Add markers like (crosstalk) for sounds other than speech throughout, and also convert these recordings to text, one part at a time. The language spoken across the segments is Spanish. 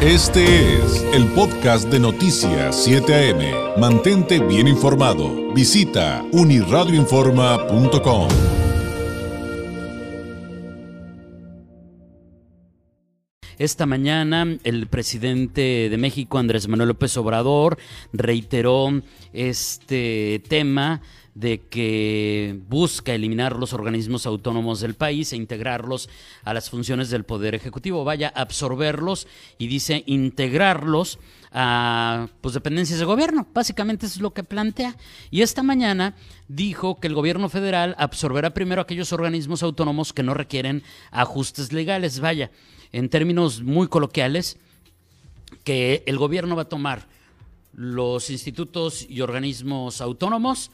Este es el podcast de Noticias 7 AM. Mantente bien informado. Visita uniradioinforma.com. Esta mañana el presidente de México, Andrés Manuel López Obrador, reiteró este tema de que busca eliminar los organismos autónomos del país e integrarlos a las funciones del Poder Ejecutivo, vaya absorberlos y dice integrarlos a pues, dependencias de gobierno. Básicamente es lo que plantea. Y esta mañana dijo que el gobierno federal absorberá primero aquellos organismos autónomos que no requieren ajustes legales. Vaya, en términos muy coloquiales, que el gobierno va a tomar los institutos y organismos autónomos,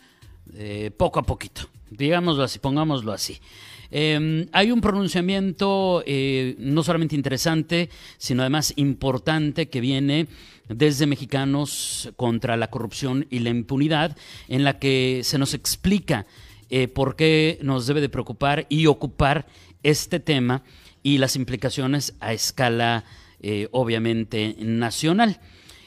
eh, poco a poquito, digámoslo así, pongámoslo así. Em, hay un pronunciamiento eh, no solamente interesante, sino además importante que viene desde Mexicanos contra la corrupción y la impunidad, en la que se nos explica eh, por qué nos debe de preocupar y ocupar este tema y las implicaciones a escala, obviamente, nacional.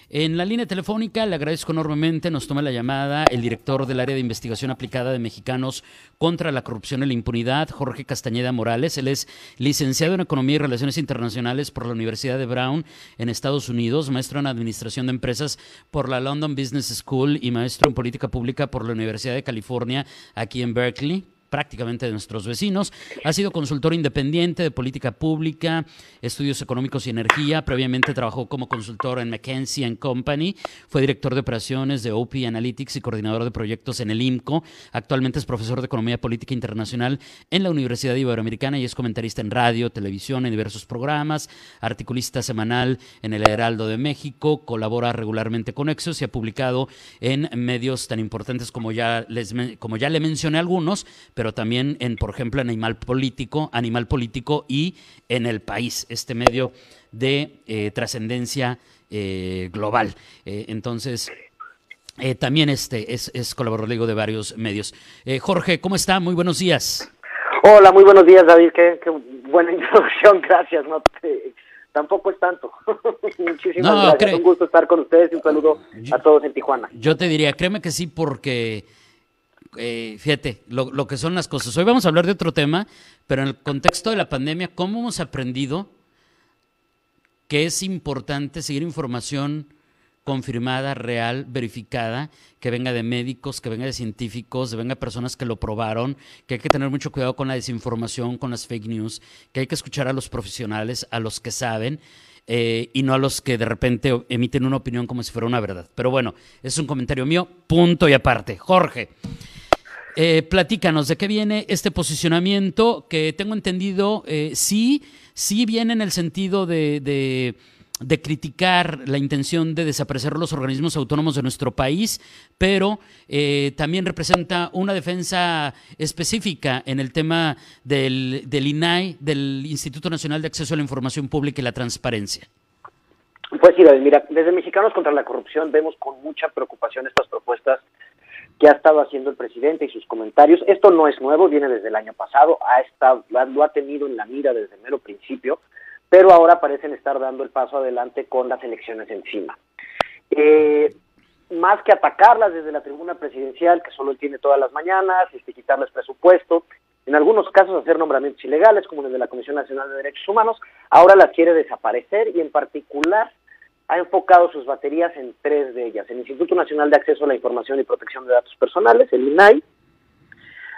En la línea telefónica le agradezco enormemente, nos toma la llamada el director del área de investigación aplicada de mexicanos contra la corrupción y la impunidad, Jorge Castañeda Morales. Él es licenciado en Economía y Relaciones Internacionales por la Universidad de Brown en Estados Unidos, maestro en Administración de Empresas por la London Business School y maestro en Política Pública por la Universidad de California aquí en Berkeley prácticamente de nuestros vecinos. Ha sido consultor independiente de política pública, estudios económicos y energía. Previamente trabajó como consultor en McKinsey Company. Fue director de operaciones de OP Analytics y coordinador de proyectos en el IMCO. Actualmente es profesor de Economía Política Internacional en la Universidad Iberoamericana y es comentarista en radio, televisión, en diversos programas, articulista semanal en el Heraldo de México, colabora regularmente con Exos y ha publicado en medios tan importantes como ya, les, como ya le mencioné algunos, pero también en, por ejemplo, en Animal Político, Animal Político y en El País, este medio de eh, trascendencia eh, global. Eh, entonces, también este es, es colaborador de varios medios. Jorge, ¿cómo está? Muy buenos días. Hola, muy buenos días, David. Qué, buena (laughs) introducción, gracias. No tampoco es tanto. (laughs) Muchísimas gracias. Un gusto estar con ustedes y un saludo a todos en Tijuana. Yo te diría, créeme que sí, porque eh, fíjate, lo, que son las cosas. Hoy vamos a hablar de otro tema, pero en el contexto de la pandemia, ¿cómo hemos aprendido que es importante seguir información confirmada, real, verificada, que venga de médicos, que venga de científicos, que venga de personas que lo probaron, que hay que tener mucho cuidado con la desinformación, con las fake news, que hay que escuchar a los profesionales, a los que saben, eh, y no a los que de repente emiten una opinión como si fuera una verdad. Pero bueno, es un comentario mío, punto y aparte. Jorge. Eh, platícanos de qué viene este posicionamiento que tengo entendido, eh, sí, sí viene en el sentido de, de, criticar la intención de desaparecer los organismos autónomos de nuestro país, pero eh, también representa una defensa específica en el tema del, del INAI, del Instituto Nacional de Acceso a la Información Pública y la Transparencia. Pues sí, mira, desde Mexicanos contra la Corrupción vemos con mucha preocupación estas propuestas que ha estado haciendo el presidente y sus comentarios. Esto no es nuevo, viene desde el año pasado, ha estado, lo ha tenido en la mira desde el mero principio, pero ahora parecen estar dando el paso adelante con las elecciones encima. Eh, más que atacarlas desde la tribuna presidencial, que solo él tiene todas las mañanas, este, quitarles presupuesto, en algunos casos hacer nombramientos ilegales, como el de la Comisión Nacional de Derechos Humanos, ahora las quiere desaparecer y en particular ha enfocado sus baterías en tres de ellas, el Instituto Nacional de Acceso a la Información y Protección de Datos Personales, el INAI,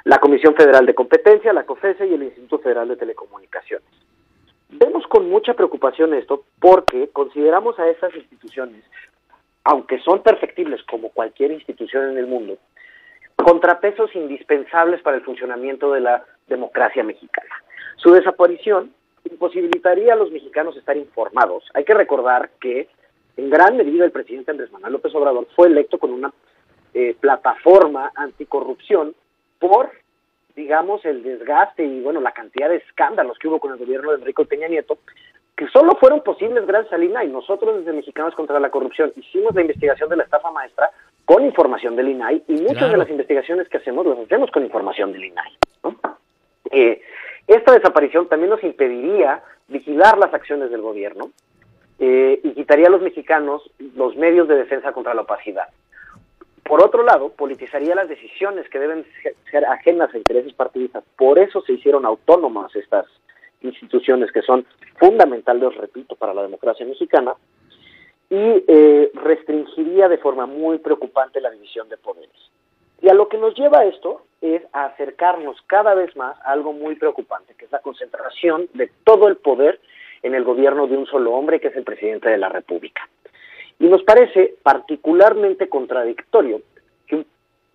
la Comisión Federal de Competencia, la COFESE y el Instituto Federal de Telecomunicaciones. Vemos con mucha preocupación esto porque consideramos a estas instituciones, aunque son perfectibles como cualquier institución en el mundo, contrapesos indispensables para el funcionamiento de la democracia mexicana. Su desaparición imposibilitaría a los mexicanos estar informados. Hay que recordar que en gran medida el presidente Andrés Manuel López Obrador fue electo con una eh, plataforma anticorrupción por, digamos, el desgaste y, bueno, la cantidad de escándalos que hubo con el gobierno de Enrique Peña Nieto, que solo fueron posibles gracias al INAI. Nosotros desde Mexicanos contra la Corrupción hicimos la investigación de la estafa maestra con información del INAI y muchas de las investigaciones que hacemos las hacemos con información del INAI. Eh, esta desaparición también nos impediría vigilar las acciones del gobierno, eh, y quitaría a los mexicanos los medios de defensa contra la opacidad. Por otro lado, politizaría las decisiones que deben ser ajenas a intereses partidistas. Por eso se hicieron autónomas estas instituciones que son fundamentales, repito, para la democracia mexicana, y eh, restringiría de forma muy preocupante la división de poderes. Y a lo que nos lleva esto es a acercarnos cada vez más a algo muy preocupante, que es la concentración de todo el poder en el gobierno de un solo hombre, que es el presidente de la República. Y nos parece particularmente contradictorio que un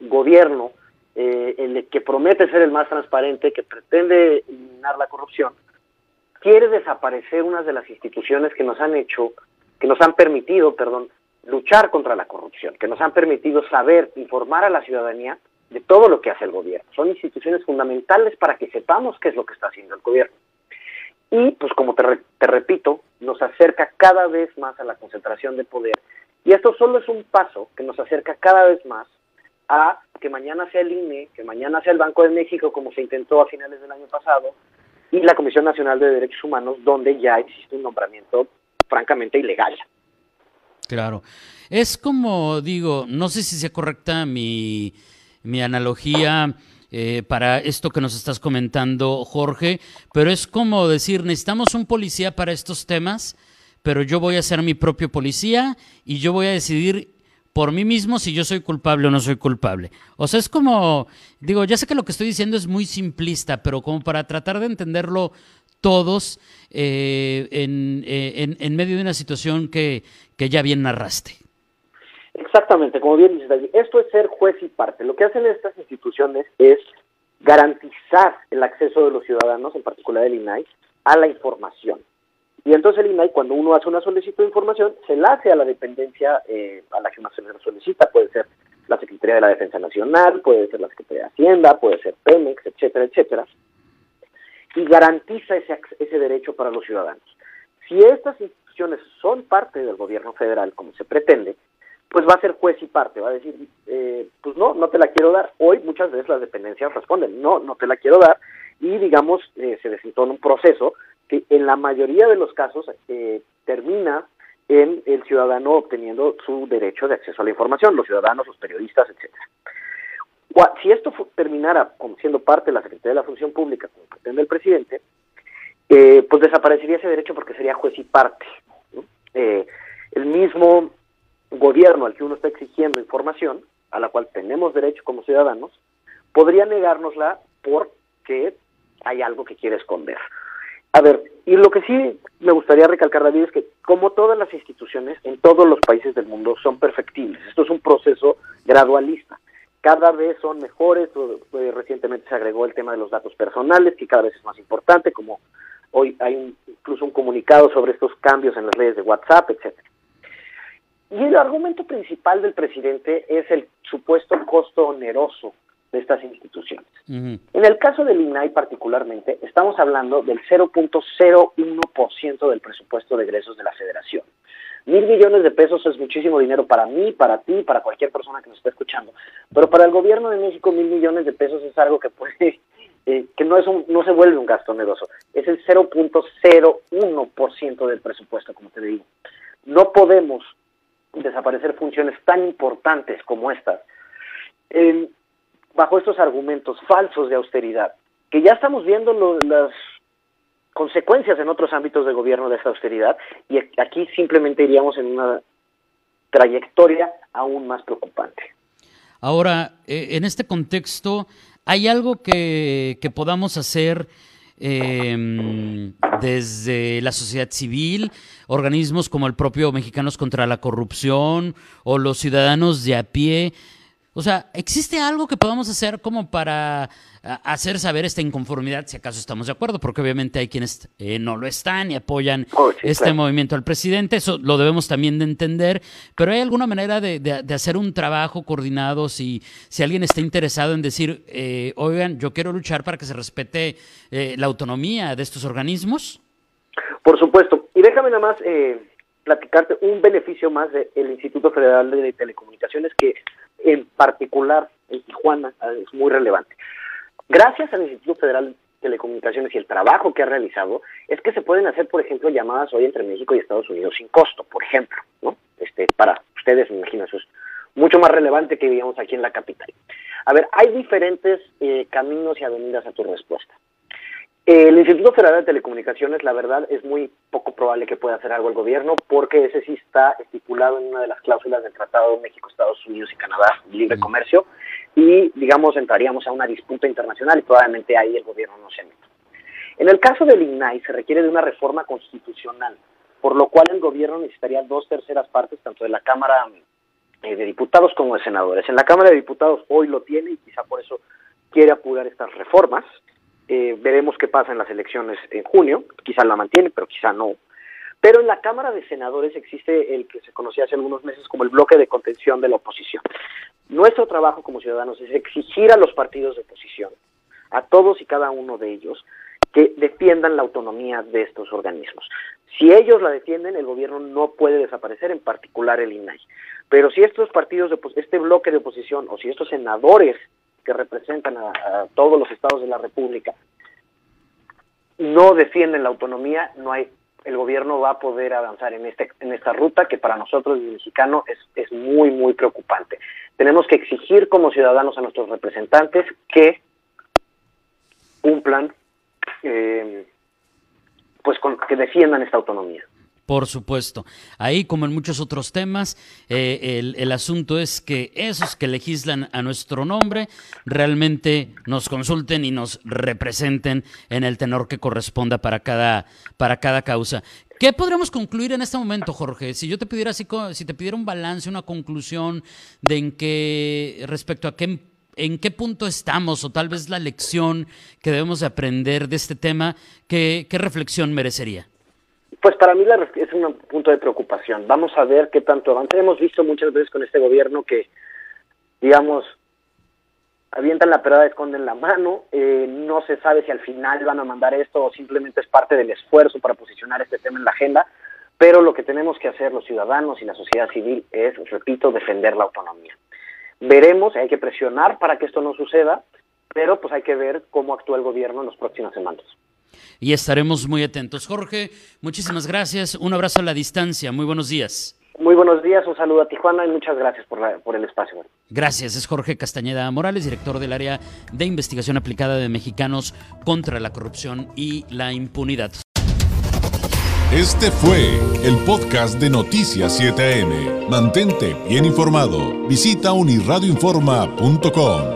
gobierno eh, el que promete ser el más transparente, que pretende eliminar la corrupción, quiere desaparecer unas de las instituciones que nos han hecho, que nos han permitido, perdón, luchar contra la corrupción, que nos han permitido saber, informar a la ciudadanía de todo lo que hace el gobierno. Son instituciones fundamentales para que sepamos qué es lo que está haciendo el gobierno. Y, pues como te, te repito, nos acerca cada vez más a la concentración de poder. Y esto solo es un paso que nos acerca cada vez más a que mañana sea el INE, que mañana sea el Banco de México, como se intentó a finales del año pasado, y la Comisión Nacional de Derechos Humanos, donde ya existe un nombramiento francamente ilegal. Claro. Es como, digo, no sé si sea correcta mi, mi analogía eh, para esto que nos estás comentando, Jorge, pero es como decir, necesitamos un policía para estos temas, pero yo voy a ser mi propio policía y yo voy a decidir por mí mismo si yo soy culpable o no soy culpable. O sea, es como, digo, ya sé que lo que estoy diciendo es muy simplista, pero como para tratar de entenderlo todos eh, eh, en, en, medio de una situación que ya bien narraste. Exactamente, como bien dices, David, esto es ser juez y parte. Lo que hacen estas instituciones es garantizar el acceso de los ciudadanos, en particular del INAI, a la información. Y entonces el INAI, cuando uno hace una solicitud de información, se la hace a la dependencia eh, a la que uno se solicita. Puede ser la Secretaría de la Defensa Nacional, puede ser la Secretaría de Hacienda, puede ser Pemex, etcétera, etcétera. Y garantiza ese, ese derecho para los ciudadanos. Si estas instituciones son parte del gobierno federal, como se pretende, pues va a ser juez y parte, va a decir, eh, pues no, no te la quiero dar. Hoy muchas veces las dependencias responden, no, no te la quiero dar, y digamos, eh, se desentona un proceso que en la mayoría de los casos eh, termina en el ciudadano obteniendo su derecho de acceso a la información, los ciudadanos, los periodistas, etcétera. Si esto terminara como siendo parte de la Secretaría de la Función Pública, como pretende el presidente, eh, pues desaparecería ese derecho porque sería juez y parte. Eh, el mismo gobierno al que uno está exigiendo información, a la cual tenemos derecho como ciudadanos, podría negárnosla porque hay algo que quiere esconder. A ver, y lo que sí me gustaría recalcar, David, es que como todas las instituciones en todos los países del mundo son perfectibles. Esto es un proceso gradualista. Cada vez son mejores. Recientemente se agregó el tema de los datos personales, que cada vez es más importante, como hoy hay incluso un comunicado sobre estos cambios en las leyes de WhatsApp, etcétera. Y el argumento principal del presidente es el supuesto costo oneroso de estas instituciones. En el caso del INAI particularmente, estamos hablando del 0.01% del presupuesto de egresos de la federación. Mil millones de pesos es muchísimo dinero para mí, para ti, para cualquier persona que nos esté escuchando. Pero para el gobierno de México, mil millones de pesos es algo que puede, (laughs) eh, que no es un, no se vuelve un gasto oneroso. Es el 0.01% del presupuesto, como te digo. No podemos desaparecer funciones tan importantes como estas bajo estos argumentos falsos de austeridad, que ya estamos viendo las consecuencias en otros ámbitos de gobierno de esta austeridad, y aquí simplemente iríamos en una trayectoria aún más preocupante. Ahora, eh, en este contexto, ¿hay algo que, que podamos hacer eh, desde la sociedad civil, organismos como el propio Mexicanos contra la Corrupción o los ciudadanos de a pie? O sea, ¿existe algo que podamos hacer como para hacer saber esta inconformidad, si acaso estamos de acuerdo? Porque obviamente hay quienes eh, no lo están y apoyan oh, este movimiento al presidente, eso lo debemos también de entender, pero ¿hay alguna manera de, hacer un trabajo coordinado si, si alguien está interesado en decir, eh, oigan, yo quiero luchar para que se respete eh, la autonomía de estos organismos? Por supuesto, y déjame nada más platicarte un beneficio más del Instituto Federal de Telecomunicaciones que en particular en Tijuana es muy relevante. Gracias al Instituto Federal Telecomunicaciones y el trabajo que ha realizado es que se pueden hacer, por ejemplo, llamadas hoy entre México y Estados Unidos sin costo, por ejemplo, ¿no? Este, para ustedes, me es mucho más relevante que digamos aquí en la capital. A ver, hay diferentes eh, caminos y avenidas a tu respuesta. El Instituto Federal de Telecomunicaciones, la verdad, es muy poco probable que pueda hacer algo el gobierno porque ese sí está estipulado en una de las cláusulas del Tratado de México, Estados Unidos y Canadá de Libre Comercio y, digamos, entraríamos a una disputa internacional y probablemente ahí el gobierno no se meta. En el caso del INAI se requiere de una reforma constitucional, por lo cual el gobierno necesitaría dos terceras partes, tanto de la Cámara eh, de Diputados como de Senadores. En la Cámara de Diputados hoy lo tiene y quizá por eso quiere apurar estas reformas. Eh, veremos qué pasa en las elecciones en junio, quizá la mantiene, pero quizá no. Pero en la Cámara de Senadores existe el que se conocía hace algunos meses como el bloque de contención de la oposición. Nuestro trabajo como ciudadanos es exigir a los partidos de oposición, a todos y cada uno de ellos, que defiendan la autonomía de estos organismos. Si ellos la defienden, el gobierno no puede desaparecer, en particular el INAI. Pero si estos partidos, de, este bloque de oposición, o si estos senadores que representan a, todos los estados de la República no defienden la autonomía, no hay el gobierno va a poder avanzar en este en esta ruta que para nosotros el mexicano es, es muy muy preocupante. Tenemos que exigir como ciudadanos a nuestros representantes que cumplan eh, pues con, que defiendan esta autonomía. Por supuesto. Ahí, como en muchos otros temas, eh, el, asunto es que esos que legislan a nuestro nombre realmente nos consulten y nos representen en el tenor que corresponda para cada, para cada causa. ¿Qué podríamos concluir en este momento, Jorge? Si yo te pidiera así, si te pidiera un balance, una conclusión de en qué respecto a qué en qué punto estamos o tal vez la lección que debemos de aprender de este tema, ¿qué, qué reflexión merecería? Pues para mí es un punto de preocupación. Vamos a ver qué tanto avance. Hemos visto muchas veces con este gobierno que, digamos, avientan la pelota, esconden la mano, eh, no se sabe si al final van a mandar esto o simplemente es parte del esfuerzo para posicionar este tema en la agenda, pero lo que tenemos que hacer los ciudadanos y la sociedad civil es, repito, defender la autonomía. Veremos, hay que presionar para que esto no suceda, pero pues hay que ver cómo actúa el gobierno en las próximas semanas y estaremos muy atentos. Jorge, muchísimas gracias. Un abrazo a la distancia. Muy buenos días. Muy buenos días, un saludo a Tijuana y muchas gracias por, por el espacio. Gracias, es Jorge Castañeda Morales, director del área de investigación aplicada de mexicanos contra la corrupción y la impunidad. Este fue el podcast de Noticias 7am. Mantente bien informado. Visita unirradioinforma.com.